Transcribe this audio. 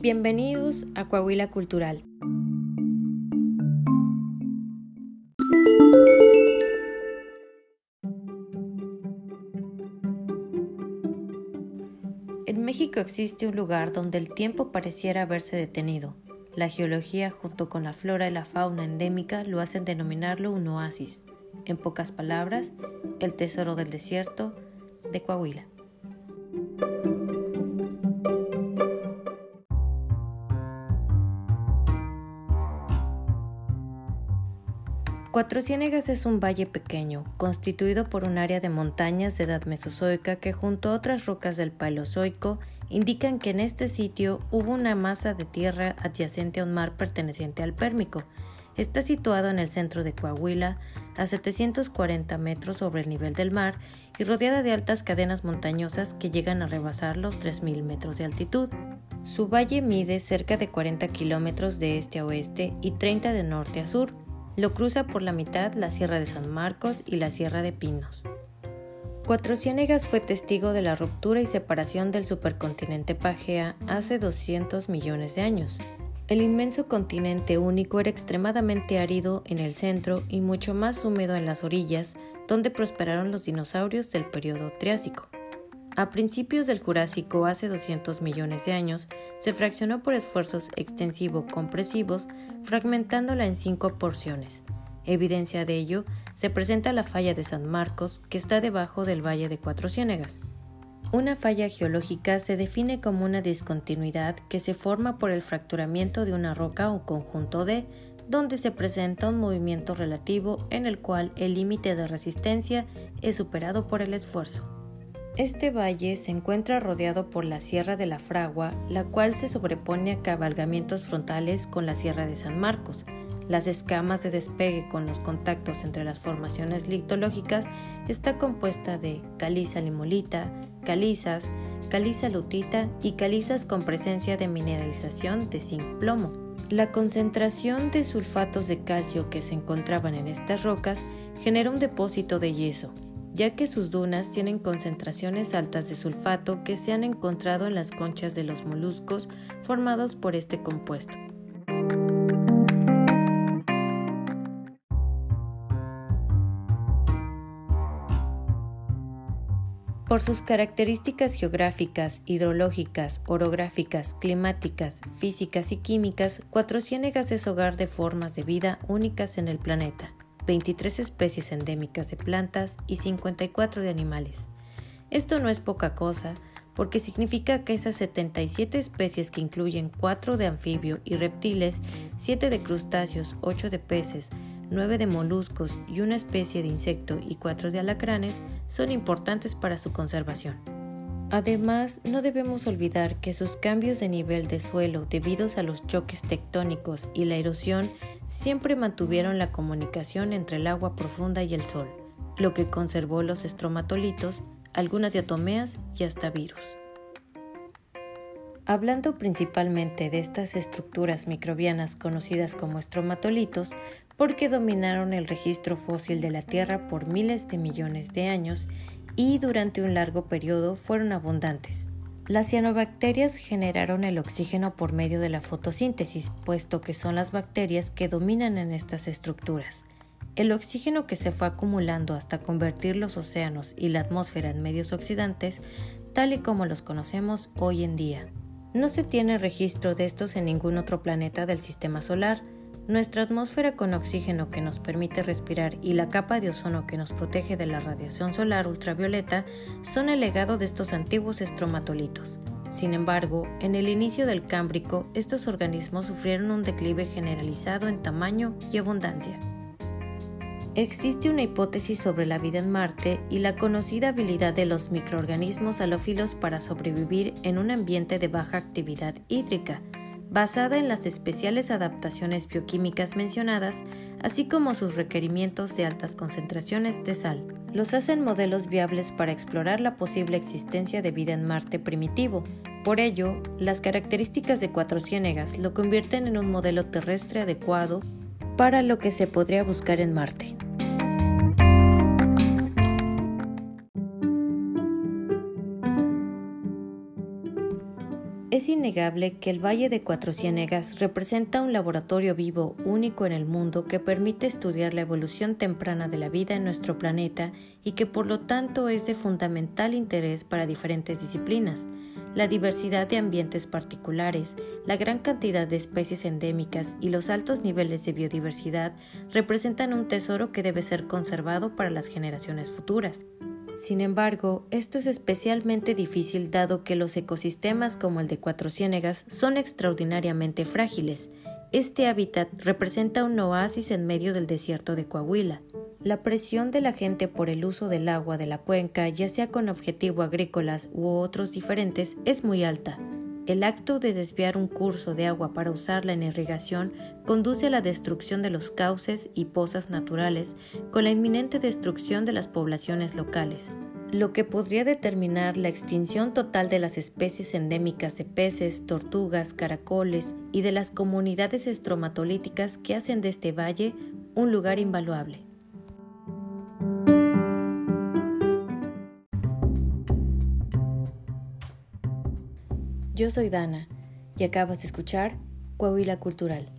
Bienvenidos a Coahuila Cultural. En México existe un lugar donde el tiempo pareciera haberse detenido. La geología junto con la flora y la fauna endémica lo hacen denominarlo un oasis. En pocas palabras, el tesoro del desierto de Coahuila. Cuatro Ciénegas es un valle pequeño, constituido por un área de montañas de edad mesozoica que junto a otras rocas del Paleozoico indican que en este sitio hubo una masa de tierra adyacente a un mar perteneciente al Pérmico. Está situado en el centro de Coahuila, a 740 metros sobre el nivel del mar y rodeada de altas cadenas montañosas que llegan a rebasar los 3.000 metros de altitud. Su valle mide cerca de 40 kilómetros de este a oeste y 30 de norte a sur lo cruza por la mitad la Sierra de San Marcos y la Sierra de Pinos. Cuatro Ciénegas fue testigo de la ruptura y separación del supercontinente Pagea hace 200 millones de años. El inmenso continente único era extremadamente árido en el centro y mucho más húmedo en las orillas, donde prosperaron los dinosaurios del periodo Triásico. A principios del Jurásico, hace 200 millones de años, se fraccionó por esfuerzos extensivo-compresivos, fragmentándola en cinco porciones. Evidencia de ello se presenta la falla de San Marcos, que está debajo del Valle de Cuatro Ciénegas. Una falla geológica se define como una discontinuidad que se forma por el fracturamiento de una roca o conjunto de, donde se presenta un movimiento relativo en el cual el límite de resistencia es superado por el esfuerzo. Este valle se encuentra rodeado por la Sierra de la Fragua, la cual se sobrepone a cabalgamientos frontales con la Sierra de San Marcos. Las escamas de despegue con los contactos entre las formaciones lictológicas está compuesta de caliza limolita, calizas, caliza lutita y calizas con presencia de mineralización de zinc plomo. La concentración de sulfatos de calcio que se encontraban en estas rocas genera un depósito de yeso, ya que sus dunas tienen concentraciones altas de sulfato que se han encontrado en las conchas de los moluscos formados por este compuesto. Por sus características geográficas, hidrológicas, orográficas, climáticas, físicas y químicas, Cuatro Ciénegas es hogar de formas de vida únicas en el planeta. 23 especies endémicas de plantas y 54 de animales. Esto no es poca cosa, porque significa que esas 77 especies que incluyen 4 de anfibio y reptiles, 7 de crustáceos, 8 de peces, 9 de moluscos y una especie de insecto y 4 de alacranes son importantes para su conservación. Además, no debemos olvidar que sus cambios de nivel de suelo debidos a los choques tectónicos y la erosión siempre mantuvieron la comunicación entre el agua profunda y el sol, lo que conservó los estromatolitos, algunas diatomeas y hasta virus. Hablando principalmente de estas estructuras microbianas conocidas como estromatolitos, porque dominaron el registro fósil de la Tierra por miles de millones de años y durante un largo periodo fueron abundantes. Las cianobacterias generaron el oxígeno por medio de la fotosíntesis, puesto que son las bacterias que dominan en estas estructuras. El oxígeno que se fue acumulando hasta convertir los océanos y la atmósfera en medios oxidantes, tal y como los conocemos hoy en día. No se tiene registro de estos en ningún otro planeta del sistema solar, nuestra atmósfera con oxígeno que nos permite respirar y la capa de ozono que nos protege de la radiación solar ultravioleta son el legado de estos antiguos estromatolitos. Sin embargo, en el inicio del Cámbrico, estos organismos sufrieron un declive generalizado en tamaño y abundancia. Existe una hipótesis sobre la vida en Marte y la conocida habilidad de los microorganismos halófilos para sobrevivir en un ambiente de baja actividad hídrica, basada en las especiales adaptaciones bioquímicas mencionadas, así como sus requerimientos de altas concentraciones de sal. Los hacen modelos viables para explorar la posible existencia de vida en Marte primitivo. Por ello, las características de Cuatro Ciénegas lo convierten en un modelo terrestre adecuado para lo que se podría buscar en Marte. Es innegable que el Valle de Cuatro Ciénegas representa un laboratorio vivo único en el mundo que permite estudiar la evolución temprana de la vida en nuestro planeta y que por lo tanto es de fundamental interés para diferentes disciplinas. La diversidad de ambientes particulares, la gran cantidad de especies endémicas y los altos niveles de biodiversidad representan un tesoro que debe ser conservado para las generaciones futuras. Sin embargo, esto es especialmente difícil dado que los ecosistemas como el de Cuatro Ciénegas son extraordinariamente frágiles. Este hábitat representa un oasis en medio del desierto de Coahuila. La presión de la gente por el uso del agua de la cuenca, ya sea con objetivo agrícolas u otros diferentes, es muy alta. El acto de desviar un curso de agua para usarla en irrigación conduce a la destrucción de los cauces y pozas naturales con la inminente destrucción de las poblaciones locales, lo que podría determinar la extinción total de las especies endémicas de peces, tortugas, caracoles y de las comunidades estromatolíticas que hacen de este valle un lugar invaluable. Yo soy Dana y acabas de escuchar Coahuila Cultural.